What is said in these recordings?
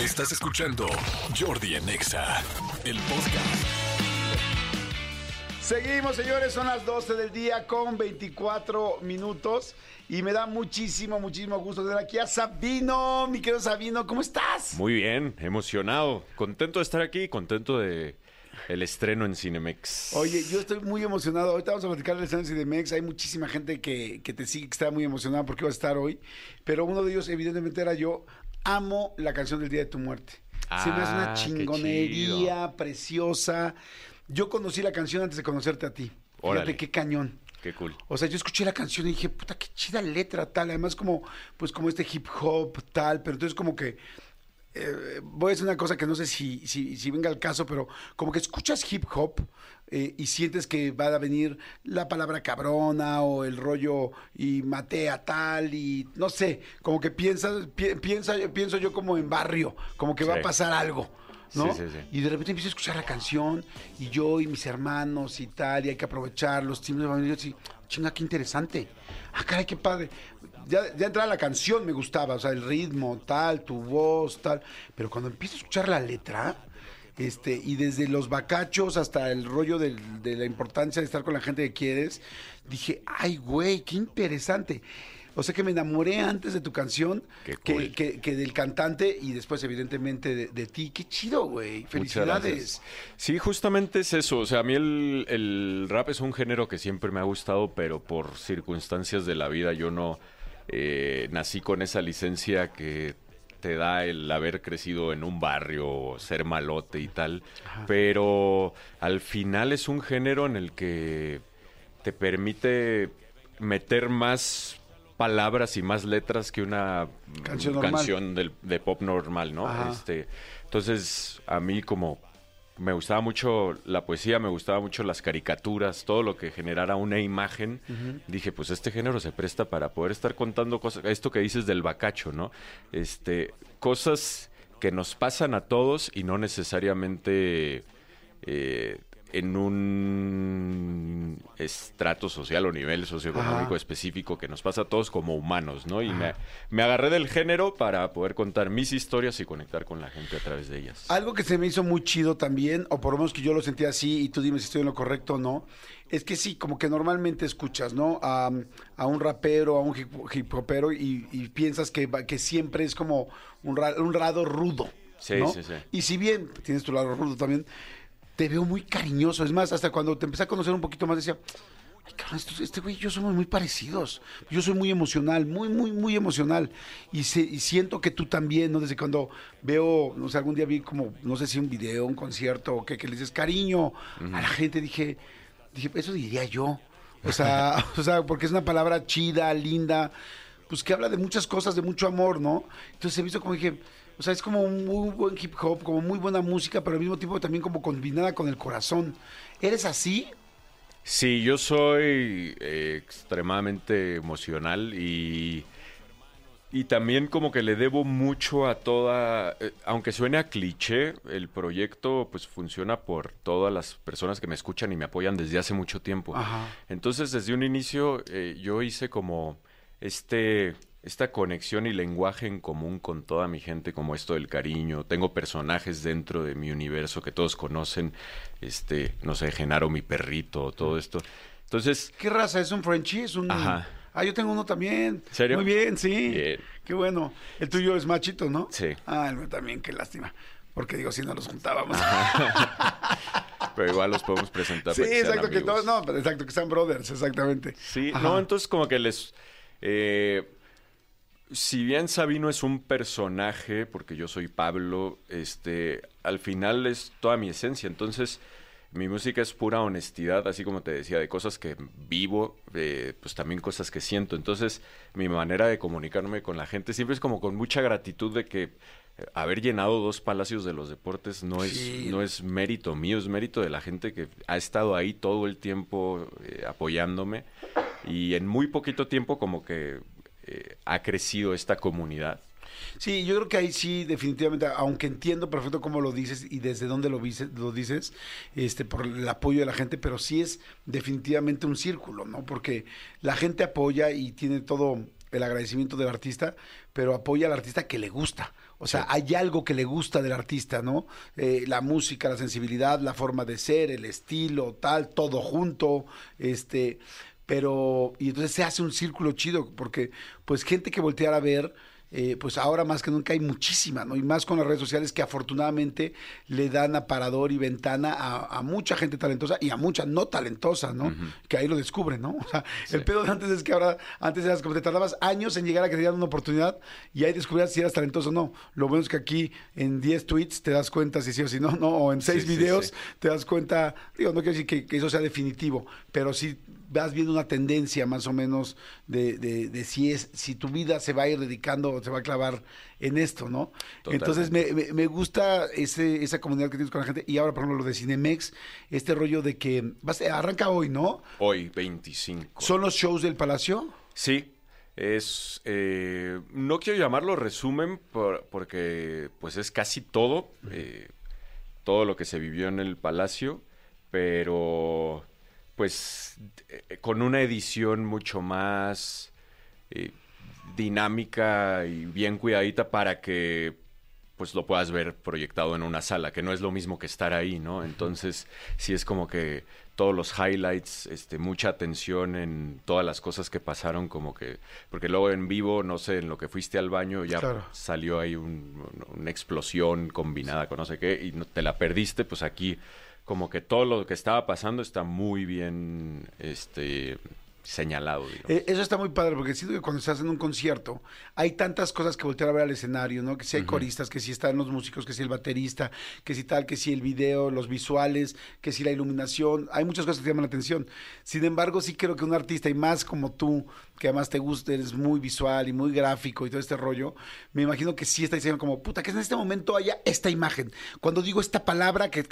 Estás escuchando Jordi en Exa, el podcast. Seguimos, señores, son las 12 del día con 24 minutos y me da muchísimo, muchísimo gusto tener aquí a Sabino, mi querido Sabino, ¿cómo estás? Muy bien, emocionado, contento de estar aquí, contento de el estreno en Cinemex. Oye, yo estoy muy emocionado. Ahorita vamos a platicar del estreno en Cinemex. Hay muchísima gente que, que te sigue, que está muy emocionada porque va a estar hoy. Pero uno de ellos, evidentemente, era yo. Amo la canción del Día de tu Muerte. Se me hace una Ah, chingonería preciosa. Yo conocí la canción antes de conocerte a ti. Órale. Fíjate qué cañón. Qué cool. O sea, yo escuché la canción y dije, puta, qué chida letra, tal. Además, como, pues, como este hip hop, tal. Pero entonces, como que. eh, voy a decir una cosa que no sé si, si, si venga al caso, pero como que escuchas hip hop eh, y sientes que va a venir la palabra cabrona o el rollo y maté a tal y no sé, como que piensas, pi- piensa, pienso yo como en barrio, como que va a pasar algo. ¿no? Sí, sí, sí. Y de repente empiezo a escuchar la canción y yo y mis hermanos y tal, y hay que aprovechar los tiempos de familia. Y chinga, qué interesante. Ah, caray, qué padre. Ya, ya entraba la canción me gustaba, o sea, el ritmo, tal, tu voz, tal. Pero cuando empiezo a escuchar la letra, este, y desde los bacachos hasta el rollo de la importancia de estar con la gente que quieres, dije, ay, güey, qué interesante. O sea que me enamoré antes de tu canción que, cool. que- que del cantante y después, evidentemente, de, de ti. Qué chido, güey. Felicidades. Sí, justamente es eso. O sea, a mí el, el rap es un género que siempre me ha gustado, pero por circunstancias de la vida yo no eh, nací con esa licencia que te da el haber crecido en un barrio, ser malote y tal. Pero al final es un género en el que te permite meter más palabras y más letras que una Canción normal. canción del- de pop normal, ¿no? Ajá. Este, entonces, a mí como me gustaba mucho la poesía, me gustaba mucho las caricaturas, todo lo que generara una imagen, dije, pues este género se presta para poder estar contando cosas, esto que dices del bacacho, ¿no? Este, cosas que nos pasan a todos y no necesariamente eh, en un estrato social o nivel socioeconómico Ajá. específico que nos pasa a todos como humanos, ¿no? Y me, me agarré del género para poder contar mis historias y conectar con la gente a través de ellas. Algo que se me hizo muy chido también, o por lo menos que yo lo sentí así, y tú dime si estoy en lo correcto o no, es que sí, como que normalmente escuchas, ¿no? A, a un rapero, a un hip, hip hopero, y, y piensas que, que siempre es como un, ra- un lado rudo. Sí, ¿no? sí, sí. Y si bien tienes tu lado rudo también, te veo muy cariñoso. Es más, hasta cuando te empecé a conocer un poquito más, decía, Ay, cabrón, estos- este güey y yo somos muy parecidos. Yo soy muy emocional, muy, muy, muy emocional. Y, se- y siento que tú también, ¿no? Desde cuando veo, no sé, algún día vi como, no sé si un video, un concierto, o que, que le dices cariño a la gente, dije, dije, eso diría yo. O sea, o sea, porque es una palabra chida, linda, pues que habla de muchas cosas, de mucho amor, ¿no? Entonces he visto como dije, o sea, es como un muy buen hip hop, como muy buena música, pero al mismo tiempo también como combinada con el corazón. ¿Eres así? Sí, yo soy eh, extremadamente emocional y, y también como que le debo mucho a toda, eh, aunque suene a cliché, el proyecto pues funciona por todas las personas que me escuchan y me apoyan desde hace mucho tiempo. Ajá. Entonces desde un inicio eh, yo hice como este esta conexión y lenguaje en común con toda mi gente, como esto del cariño. Tengo personajes dentro de mi universo que todos conocen, este, no sé, Genaro, mi perrito, todo esto. Entonces, ¿Qué raza? ¿Es un Frenchie? ¿Es un... Ajá. Ah, yo tengo uno también. ¿Serio? Muy bien, sí. Bien. Qué bueno. El tuyo es machito, ¿no? Sí. Ah, el mío también, qué lástima. Porque digo, si no los juntábamos. pero igual los podemos presentar. sí, para que sean exacto, que todos, no, exacto, que sean brothers, exactamente. Sí, Ajá. no, entonces como que les... eh, si bien Sabino es un personaje, porque yo soy Pablo, este, al final es toda mi esencia. Entonces, mi música es pura honestidad, así como te decía, de cosas que vivo, eh, pues también cosas que siento. Entonces, mi manera de comunicarme con la gente siempre es como con mucha gratitud de que eh, haber llenado dos palacios de los deportes no es, no es mérito mío, es mérito de la gente que ha estado ahí todo el tiempo eh, apoyándome y en muy poquito tiempo como que eh, ha crecido esta comunidad. Sí, yo creo que ahí sí, definitivamente, aunque entiendo perfecto cómo lo dices y desde dónde lo, dices, lo dices, este, por el apoyo de la gente, pero sí es definitivamente un círculo, ¿no? Porque la gente apoya y tiene todo el agradecimiento del artista, pero apoya al artista que le gusta. O sea, hay algo que le gusta del artista, ¿no? Eh, la música, la sensibilidad, la forma de ser, el estilo, tal, todo junto, este, pero, y entonces se hace un círculo chido, porque pues gente que volteara a ver eh, pues ahora más que nunca hay muchísima, ¿no? Y más con las redes sociales que afortunadamente le dan aparador y ventana a, mucha gente talentosa y a mucha no talentosa, ¿no? Que ahí lo descubren, ¿no? O sea, el pedo de antes es que ahora, antes eras como te tardabas años en llegar a que te dieran una oportunidad y ahí descubrías si eras talentoso o no. Lo bueno es que aquí en 10 tweets te das cuenta si sí o si no, no, o en 6 videos te das cuenta, digo, no quiero decir que, que eso sea definitivo, pero sí vas viendo una tendencia más o menos de, de, si es si tu vida se va a ir dedicando o se va a clavar en esto, ¿no? Entonces me, me, gusta ese, esa comunidad que tienes con la gente y ahora por ejemplo lo de Cinemex, este rollo de que vas, arranca hoy, ¿no? Hoy, 25. ¿Son los shows del Palacio? Sí, es eh, no quiero llamarlo resumen porque pues es casi todo eh, todo lo que se vivió en el palacio pero pues eh, con una edición mucho más eh, dinámica y bien cuidadita para que pues lo puedas ver proyectado en una sala, que no es lo mismo que estar ahí, ¿no? Entonces, sí es como que todos los highlights, este, mucha atención en todas las cosas que pasaron, como que, porque luego en vivo, no sé, en lo que fuiste al baño, ya salió ahí una explosión combinada con no sé qué, y no, te la perdiste, pues aquí como que todo lo que estaba pasando está muy bien este señalado. Eh, eso está muy padre, porque siento que cuando estás en un concierto hay tantas cosas que voltear a ver al escenario, ¿no? Que si hay coristas, que si están los músicos, que si el baterista, que si tal, que si el video, los visuales, que si la iluminación, hay muchas cosas que te llaman la atención. Sin embargo, sí creo que un artista, y más como tú, que además te gusta, eres muy visual y muy gráfico y todo este rollo, me imagino que sí está diciendo como, puta, que en este momento haya esta imagen. Cuando digo esta palabra, que,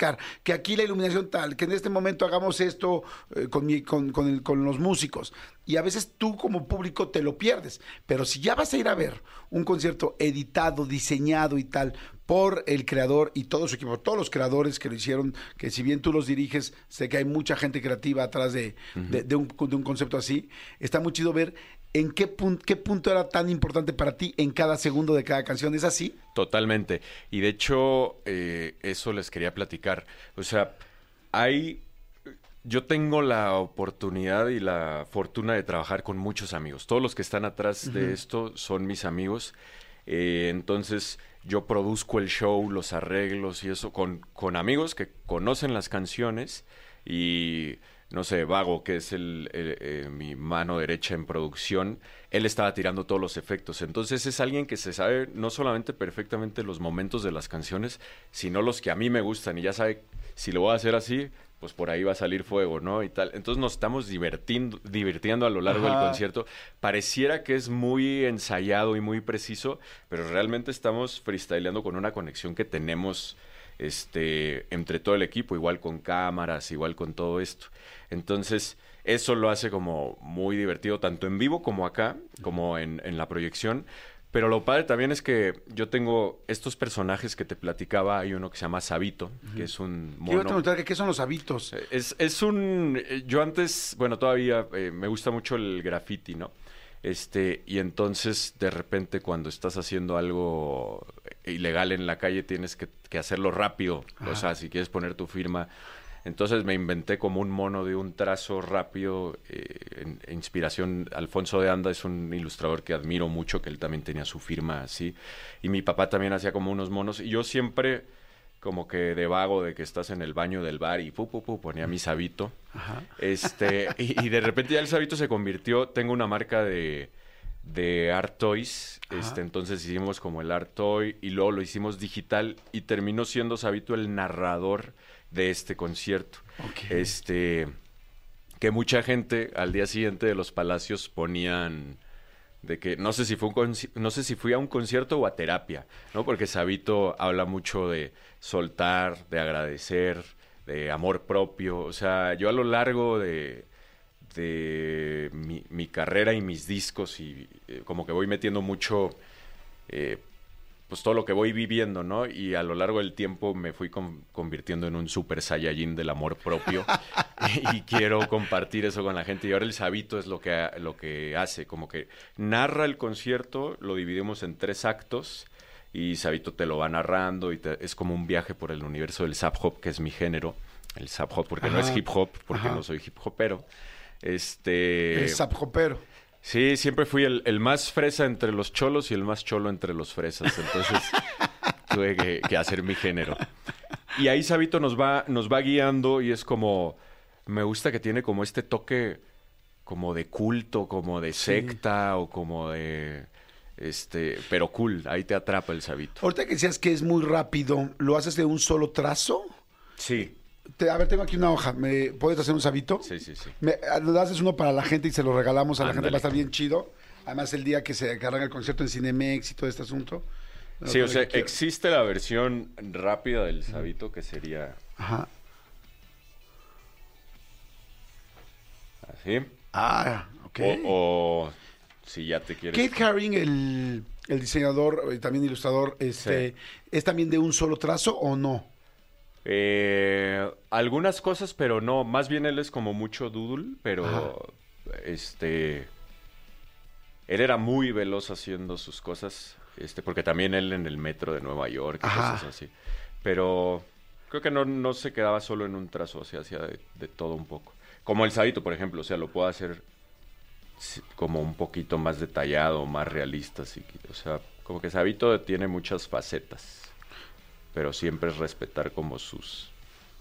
que aquí la iluminación tal, que en este momento hagamos esto eh, con, con, con, con los músicos. Y a veces tú como público te lo pierdes. Pero si ya vas a ir a ver un concierto editado, diseñado y tal por el creador y todo su equipo, todos los creadores que lo hicieron, que si bien tú los diriges, sé que hay mucha gente creativa atrás de, de, un, concepto así, está muy chido ver en qué, qué punto era tan importante para ti en cada segundo de cada canción. ¿Es así? Totalmente. Y de hecho, eh, eso les quería platicar. O sea, hay yo tengo la oportunidad y la fortuna de trabajar con muchos amigos. Todos los que están atrás de esto son mis amigos. Eh, entonces, yo produzco el show, los arreglos y eso con, con amigos que conocen las canciones y no sé, Vago, que es el, eh, mi mano derecha en producción, él estaba tirando todos los efectos. Entonces es alguien que se sabe no solamente perfectamente los momentos de las canciones, sino los que a mí me gustan y ya sabe si lo voy a hacer así, pues por ahí va a salir fuego, ¿no? Y tal. Entonces nos estamos divirtiendo, divirtiendo a lo largo del concierto. Pareciera que es muy ensayado y muy preciso, pero realmente estamos freestyleando con una conexión que tenemos este, entre todo el equipo, igual con cámaras, igual con todo esto. Entonces, eso lo hace como muy divertido, tanto en vivo como acá, como en, en la proyección. Pero lo padre también es que yo tengo estos personajes que te platicaba. Hay uno que se llama Sabito, que es un mono. Quiero preguntar, ¿qué son los Sabitos? Eh, es, es un... Eh, yo antes, bueno, todavía eh, me gusta mucho el graffiti, ¿no? Este, y entonces de repente cuando estás haciendo algo ilegal en la calle tienes que, que hacerlo rápido. O sea, si quieres poner tu firma entonces me inventé como un mono de un trazo rápido, eh, en, inspiración. Alfonso de Anda es un ilustrador que admiro mucho, que él también tenía su firma así. Y mi papá también hacía como unos monos. Y yo siempre, como que de vago, de que estás en el baño del bar y pu, pu, pu ponía mi sabito. Este, y, de repente ya el sabito se convirtió, tengo una marca de de Art Toys, este, entonces hicimos como el Art Toy y luego lo hicimos digital y terminó siendo Sabito el narrador de este concierto. Este que mucha gente al día siguiente de los palacios ponían de que no sé si fue un no sé si fui a un concierto o a terapia, ¿no? Porque Sabito habla mucho de soltar, de agradecer, de amor propio, o sea, yo a lo largo de de mi, carrera y mis discos y eh, como que voy metiendo mucho eh, pues todo lo que voy viviendo, ¿no? Y a lo largo del tiempo me fui convirtiendo en un super saiyajin del amor propio y quiero compartir eso con la gente. Y ahora el Sabito es lo que, lo que hace, como que narra el concierto, lo dividimos en tres actos y Sabito te lo va narrando y te- es como un viaje por el universo del zap hop, que es mi género. El zap hop, porque no es hip hop, porque Ajá. no soy hip hopero. Este. El sapjopero. Sí, siempre fui el, el más fresa entre los cholos y el más cholo entre los fresas. Entonces tuve que, que hacer mi género. Y ahí Sabito nos va, nos va guiando y es como. Me gusta que tiene como este toque como de culto, como de secta o como de. Este, pero cool, ahí te atrapa el Sabito. Ahorita que decías que es muy rápido, ¿lo haces de un solo trazo? Sí, Te- a ver, tengo aquí una hoja. ¿Me puedes hacer un sabito? sí, sí, sí. Me, haces uno para la gente y se lo regalamos a la gente. Va a estar bien chido. Además, el día que se agarran el concierto en Cinemex y todo este asunto. Sí, o sea, existe la versión rápida del Sabito que sería Ajá. así. Ah, ok. O, o si ya te quieres. Kate Haring, el, el diseñador y también ilustrador, este, ¿es también de un solo trazo o no? Eh, algunas cosas, pero no. Más bien él es como mucho doodle, pero este. Él era muy veloz haciendo sus cosas. Este, porque también él en el metro de Nueva York y Ajá. cosas así. Pero creo que no, no se quedaba solo en un trazo, o sea, hacía de, de todo un poco. Como el Sadito, por ejemplo, o sea, lo puedo hacer como un poquito más detallado, más realista. así o sea, como que Sabito tiene muchas facetas, pero siempre es respetar como sus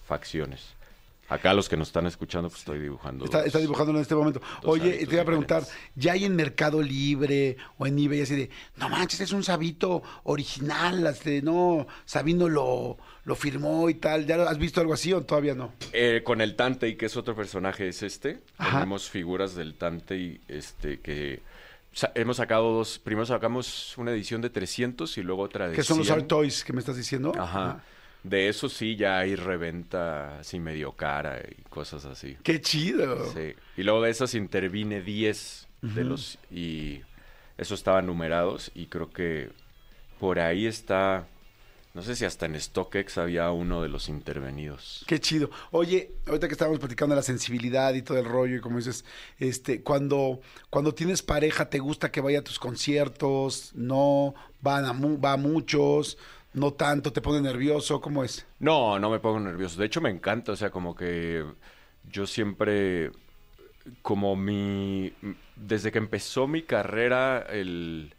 facciones. Acá los que nos están escuchando, pues estoy dibujando. Está, está dibujándolo en este momento. Oye, te iba a preguntar, diferentes. ¿ya hay en Mercado Libre o en eBay así de, no manches, es un sabito original, este, no, Sabino lo, lo firmó y tal? ¿Ya has visto algo así o todavía no? Eh, con el Tantei, que es otro personaje, es este. Ajá. Tenemos figuras del Tantei, este, que sa- hemos sacado dos. Primero sacamos una edición de 300 y luego otra de Que son los 100. Art Toys que me estás diciendo. Ajá. De eso sí, ya hay reventa así medio cara y cosas así. Qué chido. Sí. Y luego de esas intervine 10 de los... Y esos estaban numerados y creo que por ahí está... No sé si hasta en StockX había uno de los intervenidos. Qué chido. Oye, ahorita que estábamos platicando de la sensibilidad y todo el rollo, y como dices, este, cuando, cuando tienes pareja, ¿te gusta que vaya a tus conciertos? ¿No? ¿Van a, mu- va a muchos? ¿No tanto? ¿Te pone nervioso? ¿Cómo es? No, no me pongo nervioso. De hecho, me encanta. O sea, como que yo siempre, como mi, desde que empezó mi carrera, el,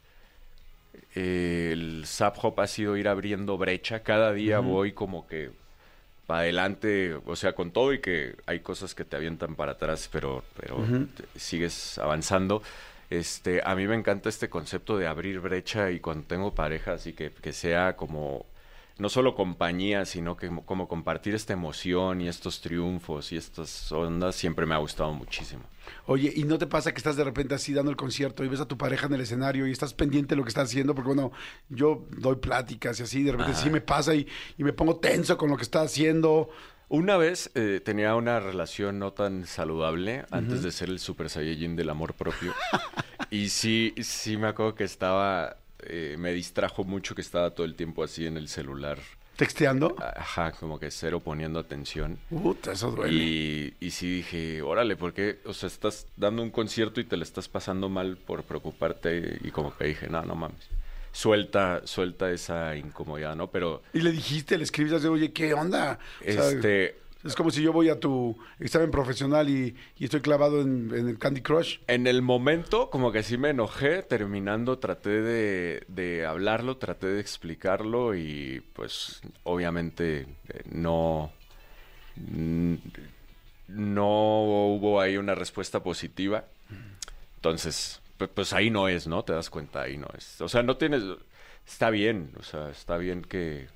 el Zap Hop ha sido ir abriendo brecha. Cada día voy como que para adelante, o sea, con todo y que hay cosas que te avientan para atrás, pero, pero sigues avanzando. Este, a mí me encanta este concepto de abrir brecha y cuando tengo pareja, así que, que sea como no solo compañía, sino que como, como compartir esta emoción y estos triunfos y estas ondas siempre me ha gustado muchísimo. Oye, ¿y no te pasa que estás de repente así dando el concierto y ves a tu pareja en el escenario y estás pendiente de lo que está haciendo? Porque bueno, yo doy pláticas y así, de repente sí me pasa y, y me pongo tenso con lo que está haciendo. Una vez eh, tenía una relación no tan saludable antes de ser el Super Saiyajin del amor propio. y sí, sí me acuerdo que estaba, eh, me distrajo mucho que estaba todo el tiempo así en el celular. ¿Texteando? Ajá, como que cero poniendo atención. Puta, eso duele. Y, y sí dije, órale, porque, o sea, estás dando un concierto y te le estás pasando mal por preocuparte. Y como que dije, no, no mames. Suelta, suelta esa incomodidad, ¿no? Pero, Y le dijiste, le escribiste, oye, ¿qué onda? O sea, este, Es como si yo voy a tu examen profesional y, estoy clavado en, el Candy Crush. en el momento, como que sí me enojé. Terminando, traté de, de hablarlo, traté de explicarlo y, pues, obviamente, eh, no. No hubo ahí una respuesta positiva. Entonces, pu- pues ahí no es, ¿no? Te das cuenta, ahí no es. O sea, no tienes... Está bien, o sea, está bien que,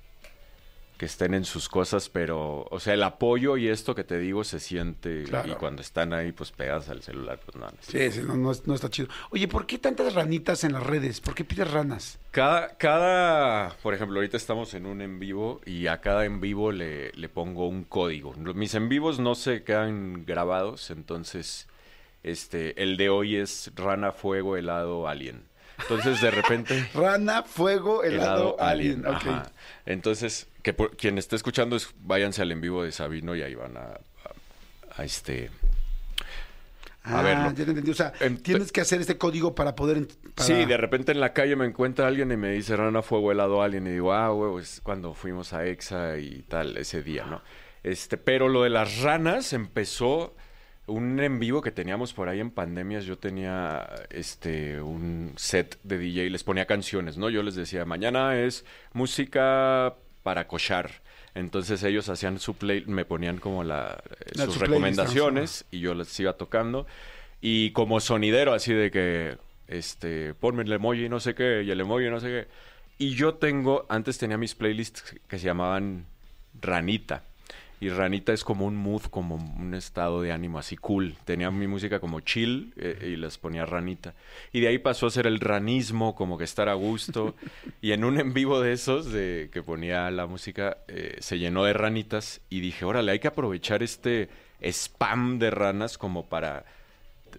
que estén en sus cosas, pero, o sea, el apoyo y esto que te digo se siente Claro. y cuando están ahí, pues pegas al celular, pues no. Sí, sí, no, no, es- no está chido. Oye, ¿por qué tantas ranitas en las redes? ¿Por qué pides ranas? Cada, cada, por ejemplo, ahorita estamos en un en vivo y a cada en vivo le, le pongo un código. Mis en vivos no se quedan grabados, entonces, este, el de hoy es rana, fuego, helado, alien. Entonces, de repente... Rana, fuego, helado, alien. Entonces, que por- quien esté escuchando, es, váyanse al en vivo de Sabino y ahí van a, a- a este... Ah, a verlo. ya te entendí. O sea, Ent- tienes que hacer este código para poder... para- Sí, de repente en la calle me encuentra alguien y me dice Rana Fuego helado alguien y digo, ah, huevo, es cuando fuimos a Exa y tal, ese día, ¿no? Este, pero lo de las ranas empezó un en vivo que teníamos por ahí en pandemias. Yo tenía este un set de DJ, les ponía canciones, ¿no? Yo les decía, mañana es música para cochar. Entonces ellos hacían su play, me ponían como la, eh, sus recomendaciones y yo les iba tocando. Y como sonidero, así de que, este, ponme el emoji no sé qué, y el emoji no sé qué. Y yo tengo, antes tenía mis playlists que se llamaban Ranita. Y Ranita es como un mood, como un estado de ánimo así cool. Tenía mi música como chill eh, y les ponía Ranita. Y de ahí pasó a ser el ranismo, como que estar a gusto. y en un en vivo de esos, de que ponía la música, eh, se llenó de ranitas. Y dije, órale, hay que aprovechar este spam de ranas como para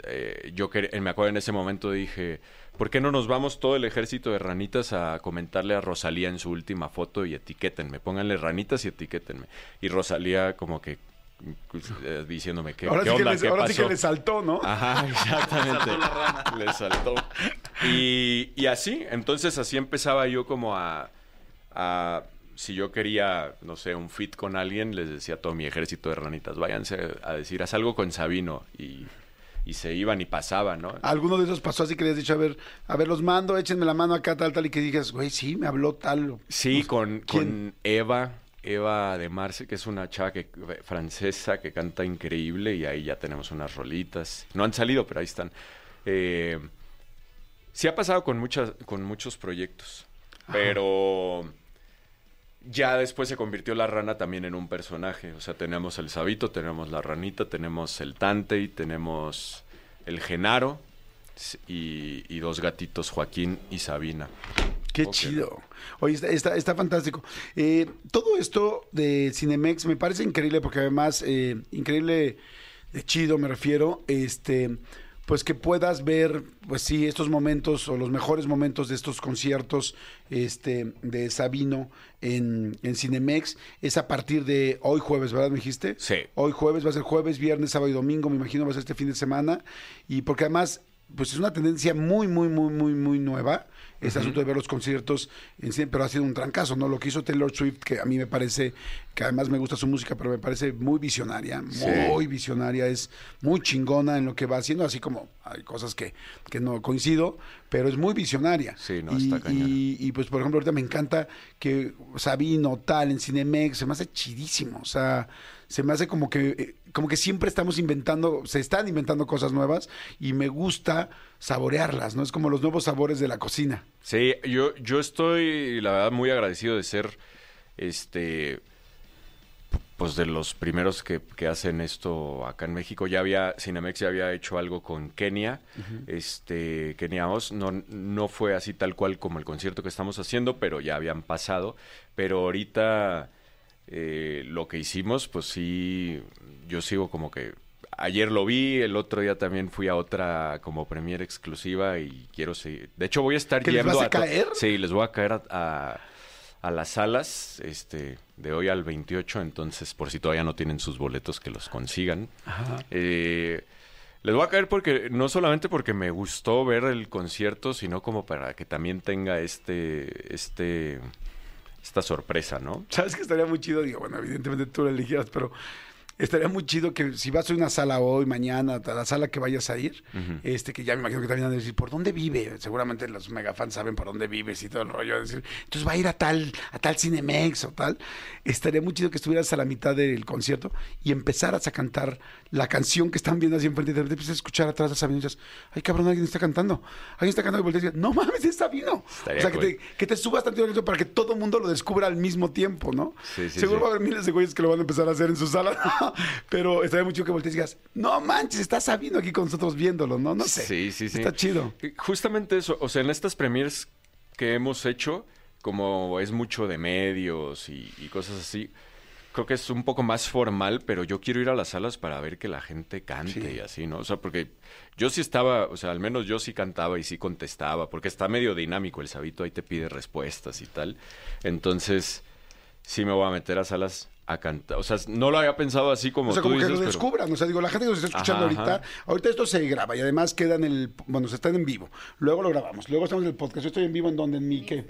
eh, yo quer- me acuerdo en ese momento dije, ¿por qué no nos vamos todo el ejército de ranitas a comentarle a Rosalía en su última foto y etiquétenme? Pónganle ranitas y etiquétenme. Y Rosalía como que pues, eh, diciéndome, ¿qué, ahora qué sí, que, onda? les- ¿Qué ahora sí que pasó?". le saltó, ¿no? Ajá, exactamente. Le saltó. Y, y así, entonces así empezaba yo como a, a- si yo quería, no sé, un fit con alguien, les decía a todo mi ejército de ranitas, váyanse a decir, haz algo con Sabino. Y, y se iban y pasaban, ¿no? Alguno de esos pasó así que le has dicho, a ver, a ver, los mando, échenme la mano acá, tal, tal, y que digas, güey, sí, me habló tal. Sí, con, ¿Quién? con Eva, Eva de Marce, que es una chava que, francesa que canta increíble y ahí ya tenemos unas rolitas. No han salido, pero ahí están. Eh, sí ha pasado con, muchas, con muchos proyectos, pero ya después se convirtió la rana también en un personaje. O sea, tenemos el Sabito, tenemos la ranita, tenemos el Tantei, tenemos el Genaro y, y dos gatitos, Joaquín y Sabina. Qué chido. Oye, está, está, está fantástico. Eh, todo esto de Cinemex me parece increíble porque además, eh, increíble de chido me refiero, este, pues que puedas ver, pues sí, estos momentos o los mejores momentos de estos conciertos este, de Sabino en, en Cinemex es a partir de hoy jueves, ¿verdad? ¿Me dijiste? Sí. Hoy jueves, va a ser jueves, viernes, sábado y domingo, me imagino va a ser este fin de semana. Y porque además, pues es una tendencia muy, muy, muy, muy, muy nueva. Este asunto de ver los conciertos en cine, pero ha sido un trancazo, ¿no? Lo que hizo Taylor Swift, que a mí me parece, que además me gusta su música, pero me parece muy visionaria, Sí. muy visionaria, es muy chingona en lo que va haciendo, así como hay cosas que, que no coincido, pero es muy visionaria. Sí, no, y, está cañona. y, y, pues, por ejemplo, ahorita me encanta que Sabino, tal, en Cinemex, se me hace chidísimo, o sea, se me hace como que, eh, como que siempre estamos inventando, se están inventando cosas nuevas y me gusta saborearlas, ¿no? Es como los nuevos sabores de la cocina. Sí, yo, yo estoy, la verdad, muy agradecido de ser, este, pues de los primeros que, que hacen esto acá en México. Ya había, Cinemex ya había hecho algo con Kenia, este, Kenia Oz. No, no fue así tal cual como el concierto que estamos haciendo, pero ya habían pasado. Pero ahorita eh, lo que hicimos, pues sí, yo sigo como que ayer lo vi, el otro día también fui a otra como premier exclusiva y quiero seguir. De hecho, voy a estar ¿Que les yendo vas a to- caer? Sí, les voy a caer a, a- a las salas este, de hoy al 28, entonces por si todavía no tienen sus boletos que los consigan. Eh, les voy a caer porque no solamente porque me gustó ver el concierto, sino como para que también tenga este este esta sorpresa, ¿no? ¿Sabes que estaría muy chido? Digo, bueno, evidentemente tú lo elegías, pero estaría muy chido que si vas a una sala hoy, mañana, a la sala que vayas a ir, este que ya me imagino que también van a decir, ¿por dónde vive? Seguramente los megafans saben por dónde vives y todo el rollo. Decir, entonces va a ir a tal, a tal Cinemex o tal. Estaría muy chido que estuvieras a la mitad del concierto y empezaras a cantar la canción que están viendo así enfrente y de repente empiezas a escuchar atrás a Sabino y dices, ay cabrón, alguien está cantando. Alguien está cantando y volteas y dices, no mames, es Sabino. Estaría o sea, cool. que, te, que te subas tanto para que todo el mundo lo descubra al mismo tiempo, ¿no? Sí, sí, Seguro sí. va a haber miles de güeyes que lo van a empezar a hacer en su sala, ¿no? pero estaría muy chido que voltees y digas, no manches, está Sabino aquí con nosotros viéndolo, ¿no? No sé. Sí, sí, sí. Está chido. Justamente eso, o sea, en estas premiers que hemos hecho, como es mucho de medios y, y cosas así, creo que es un poco más formal, pero yo quiero ir a las salas para ver que la gente cante Sí. y así, ¿no? O sea, porque yo sí estaba, o sea, al menos yo sí cantaba y sí contestaba, porque está medio dinámico el sabito, ahí te pide respuestas y tal. Entonces, sí me voy a meter a salas a cantar. O sea, no lo había pensado así como O sea, tú como que dices, lo pero- descubran. O sea, digo, la gente que nos está escuchando Ajá, ahorita, ajá. ahorita esto se graba y además queda en el, bueno, se está en vivo. Luego lo grabamos, luego estamos en el podcast. Yo estoy en vivo en donde, en mi, ¿qué?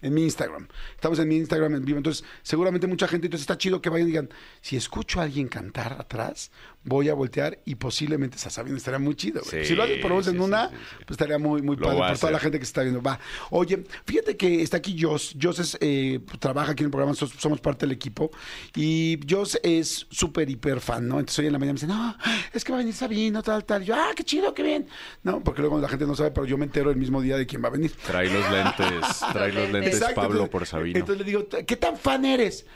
En mi Instagram. Estamos en mi Instagram en vivo. Entonces, seguramente mucha gente, entonces está chido que vayan y digan, si escucho a alguien cantar atrás, voy a voltear y posiblemente está sabiendo, estaría muy chido. Sí, si lo haces por lo menos en sí, sí, una, sí, sí. pues estaría muy, muy Lo padre voy a por toda la gente que se está viendo. Va. Oye, fíjate que está aquí Jos. Jos es, eh, trabaja aquí en el programa, somos parte del equipo. Y Jos es súper, hiper fan, ¿no? Entonces hoy en la mañana me dice, no, es que va a venir Sabino, tal, tal. Y yo, ah, qué chido, qué bien. No, porque luego la gente no sabe, pero yo me entero el mismo día de quién va a venir. Trae los lentes, trae los lentes Exacto, Pablo entonces- por Sabino. Entonces le digo, ¿qué tan fan eres?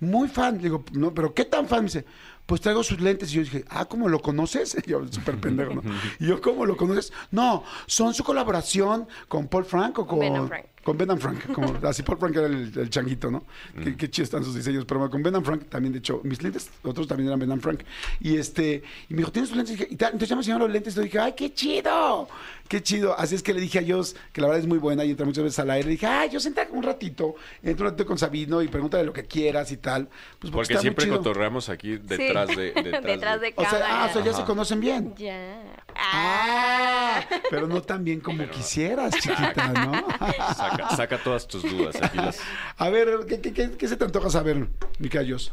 Muy fan. Le digo, no, pero ¿qué tan fan? Me dice, pues traigo sus lentes. Y yo dije, ah, ¿cómo lo conoces? Y yo, súper pendejo, ¿no? Y yo, ¿cómo lo conoces? No, son su colaboración con Paul Frank o con... Ben and Frank. Con Ben and Frank, como así Paul Frank era el, el changuito, ¿no? Mm. Qué, qué chidos están sus diseños, pero con Ben and Frank también, de hecho, mis lentes, otros también eran Ben and Frank. Y este, y me dijo, ¿tienes tus lentes? Y, dije, y tal, entonces ya me enseñaron los lentes y yo dije, ¡ay, qué chido! ¡Qué chido! Así es que le dije a Dios, que la verdad es muy buena y entra muchas veces al aire, le dije, ¡ay, yo entra un ratito! Entra un ratito con Sabino y pregúntale lo que quieras y tal. Pues Porque está muy siempre chido. cotorreamos aquí detrás Sí. de... Detrás, Detrás de O sea, ah, o sea, ya se conocen bien. Ya. Ah, pero no tan bien como quisieras, chiquita, ¿no? Saca, saca todas tus dudas. Aquí las... A ver, ¿qué, qué, qué- qué se te antoja saber, Mica Dios?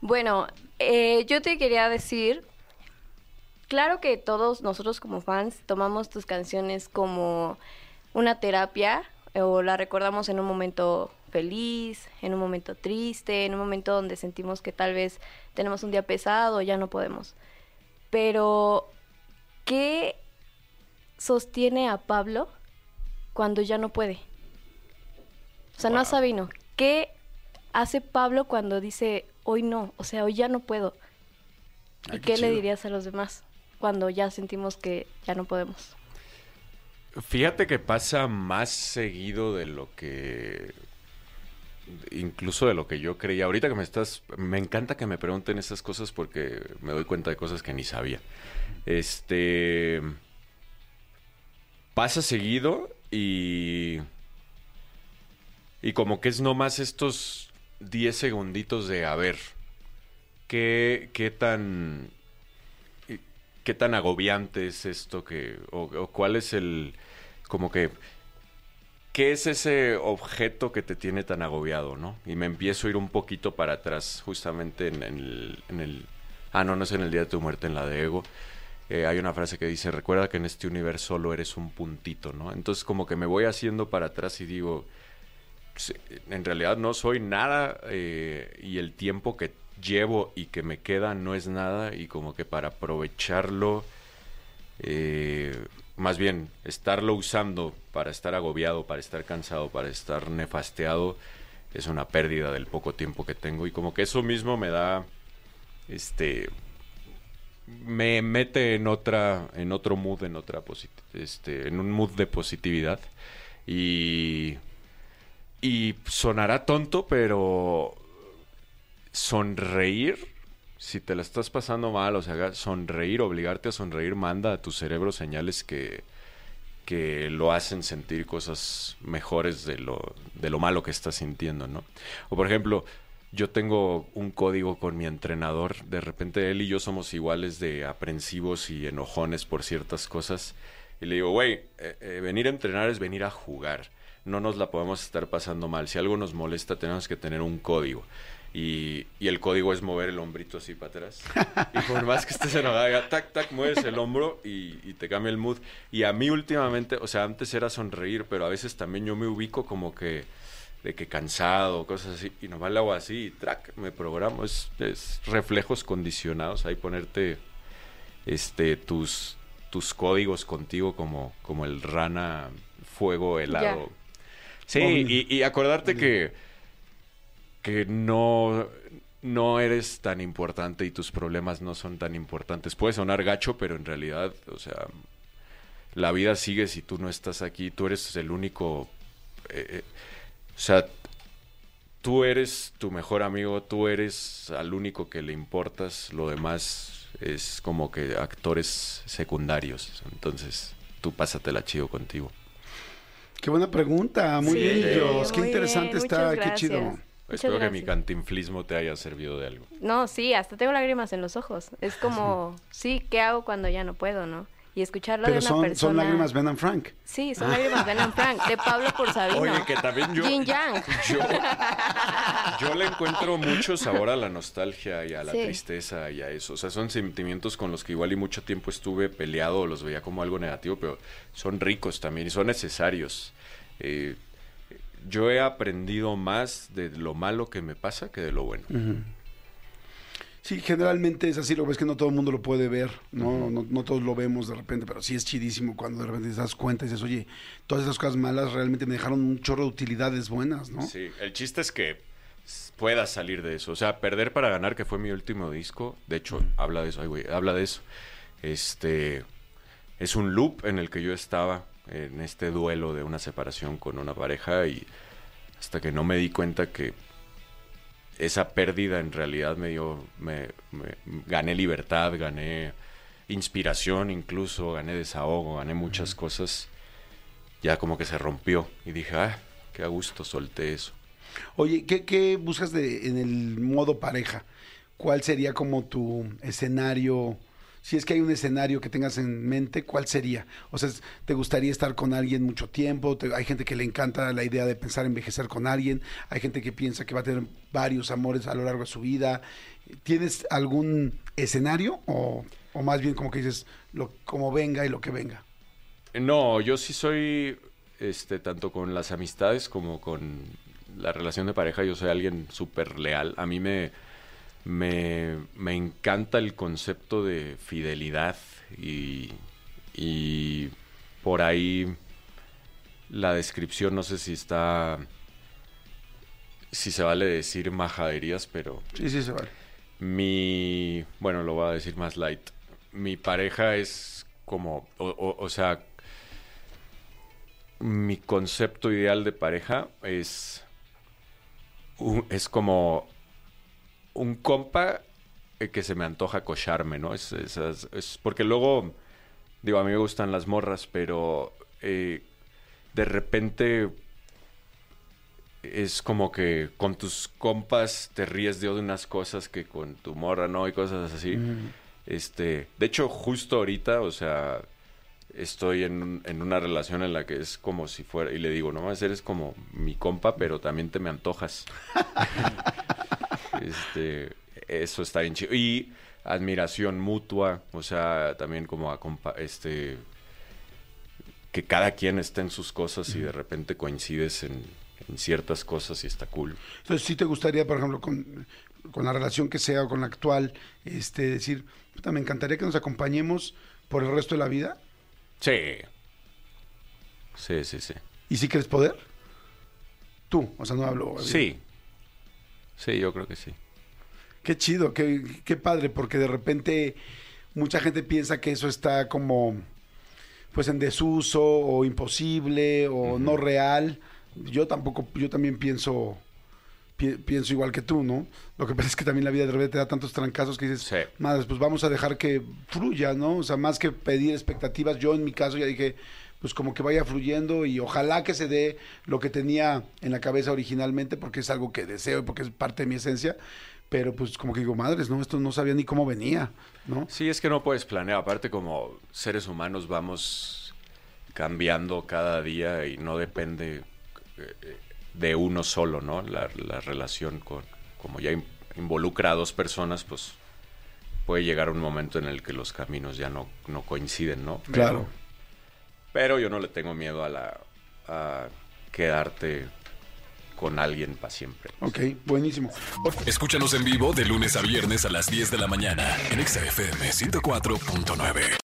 Bueno, eh, yo te quería decir, claro que todos nosotros como fans tomamos tus canciones como una terapia eh, o la recordamos en un momento feliz, en un momento triste, en un momento donde sentimos que tal vez tenemos un día pesado, ya no podemos. Pero, ¿qué sostiene a Pablo cuando ya no puede? O sea, no a. Sabino. ¿Qué hace Pablo cuando dice, hoy no? O sea, hoy ya no puedo. ¿Y Ay, qué qué, le dirías a los demás cuando ya sentimos que ya no podemos? Fíjate que pasa más seguido de lo que incluso de lo que yo creía. Ahorita que me estás me encanta que me pregunten esas cosas porque me doy cuenta de cosas que ni sabía. Este pasa seguido y y como que es nomás estos 10 segunditos de a ver qué qué tan qué tan agobiante es esto que o, cuál es el como que qué es ese objeto que te tiene tan agobiado, ¿no? Y me empiezo a ir un poquito para atrás justamente en, el, en el- ah no no es en el día de tu muerte en la de ego Eh, hay una frase que dice recuerda que en este universo solo eres un puntito, ¿no? Entonces como que me voy haciendo para atrás y digo en realidad no soy nada eh, y el tiempo que llevo y que me queda no es nada y como que para aprovecharlo, eh, más bien estarlo usando para estar agobiado, para estar cansado, para estar nefasteado, es una pérdida del poco tiempo que tengo y como que eso mismo me da, este, me mete en otra, en otro mood, en otra este, en un mood de positividad y y sonará tonto, pero sonreír, si te la estás pasando mal, o sea, sonreír, obligarte a sonreír, manda a tu cerebro señales que, que lo hacen sentir cosas mejores de lo, de lo malo que estás sintiendo, ¿no? O por ejemplo, yo tengo un código con mi entrenador, de repente él y yo somos iguales de aprensivos y enojones por ciertas cosas, y le digo, güey, eh, eh, venir a entrenar es venir a jugar, no nos la podemos estar pasando mal, si algo nos molesta tenemos que tener un código. Y, y el código es mover el hombrito así para atrás. Y por más que estés enojado, ya, tac, tac, mueves el hombro y, y te cambia el mood. Y a mí últimamente, o sea, antes era sonreír, pero a veces también yo me ubico como que de que cansado, cosas así, y nomás le hago así y track, me programo. Es, es reflejos condicionados, ahí ponerte este tus, tus códigos contigo como, como el rana fuego helado. Sí, Obvio. y, y acordarte que, que no, no eres tan importante y tus problemas no son tan importantes. Puede sonar gacho, pero en realidad, o sea, la vida sigue si tú no estás aquí. Tú eres el único... eh, eh, o sea, tú eres tu mejor amigo, tú eres al único que le importas, lo demás es como que actores secundarios. Entonces, tú pásatela chido contigo. Qué buena pregunta, muy Sí, bien, Dios. Qué interesante bien, está, qué chido. Espero que mi cantinflismo te haya servido de algo. No, sí, hasta tengo lágrimas en los ojos. Es como, sí, ¿qué hago cuando ya no puedo, no? Y escucharlo Pero de una son, persona... son lágrimas Ben and Frank. Sí, son lágrimas Ben and Frank, de Pablo por Sabino. Oye, que también yo- Yin Yang. Yo, yo le encuentro mucho sabor a la nostalgia y a la Sí. tristeza y a eso. O sea, son sentimientos con los que igual y mucho tiempo estuve peleado o los veía como algo negativo, pero son ricos también y son necesarios. Eh, yo he aprendido más de lo malo que me pasa que de lo bueno. Sí, generalmente es así, lo ves que no todo el mundo lo puede ver, ¿no? no, no todos lo vemos de repente, pero sí es chidísimo cuando de repente te das cuenta y dices, oye, todas esas cosas malas realmente me dejaron un chorro de utilidades buenas, ¿no? Sí, el chiste es que puedas salir de eso. O sea, Perder para ganar, que fue mi último disco. De hecho, habla de eso, ay, güey, habla de eso. Este es un loop en el que yo estaba en este duelo de una separación con una pareja y hasta que no me di cuenta que esa pérdida en realidad me dio, me, me- gané libertad, gané inspiración incluso, gané desahogo, gané muchas cosas. Ya como que se rompió y dije, ah, qué a gusto solté eso. Oye, ¿qué, qué buscas de, en el modo pareja? ¿Cuál sería como tu escenario? Si es que hay un escenario que tengas en mente, ¿cuál sería? O sea, ¿te gustaría estar con alguien mucho tiempo? Hay gente que le encanta la idea de pensar envejecer con alguien. Hay gente que piensa que va a tener varios amores a lo largo de su vida. ¿Tienes algún escenario? O, o más bien como que dices, lo, como venga y lo que venga. No, yo sí soy, este, tanto con las amistades como con la relación de pareja, yo soy alguien súper leal. A mí me, me, me encanta el concepto de fidelidad y, y por ahí la descripción, no sé si está, si se vale decir majaderías, pero Sí, sí, se vale. mi, bueno, lo voy a decir más light. Mi pareja es como, o, o- o sea, mi concepto ideal de pareja es, es como un compa eh, que se me antoja cocharme, ¿no? Es, es- es- es- porque luego, digo, a mí me gustan las morras, pero eh, de repente es como que con tus compas te ríes de unas cosas que con tu morra, ¿no? Y cosas así. Este, de hecho, justo ahorita, o sea, estoy en una relación en la que es como si fuera, y le digo, no más eres como mi compa, pero también te me antojas. este, eso está bien chido. Y admiración mutua, o sea, también como este que cada quien está en sus cosas y de repente coincides en, en ciertas cosas y está cool. Entonces, ¿sí te gustaría, por ejemplo, con, con la relación que sea o con la actual, este, decir, puta, me encantaría que nos acompañemos por el resto de la vida? Sí. Sí, sí, sí. ¿Y si quieres poder? Tú, o sea, no hablo. Sí. Sí, yo creo que sí. Qué chido, qué, qué padre, porque de repente mucha gente piensa que eso está como, pues en desuso o imposible o no real. Yo tampoco, yo también pienso, pi- pienso igual que tú, ¿no? Lo que pasa es que también la vida de repente te da tantos trancazos que dices, Sí. madres, pues vamos a dejar que fluya, ¿no? O sea, más que pedir expectativas, yo en mi caso ya dije, pues como que vaya fluyendo y ojalá que se dé lo que tenía en la cabeza originalmente, porque es algo que deseo y porque es parte de mi esencia, pero pues como que digo, madres, ¿no? Esto no sabía ni cómo venía, ¿no? Sí, es que no puedes planear. Aparte, como seres humanos vamos cambiando cada día y no depende eh, de uno solo, ¿no? La, la relación con, como ya in- involucra a dos personas, pues puede llegar un momento en el que los caminos ya no, no coinciden, ¿no? Claro. Pero yo no le tengo miedo a la a quedarte con alguien para siempre. Ok, buenísimo. Escúchanos en vivo de lunes a viernes a las 10 de la mañana en Exa FM 104.9.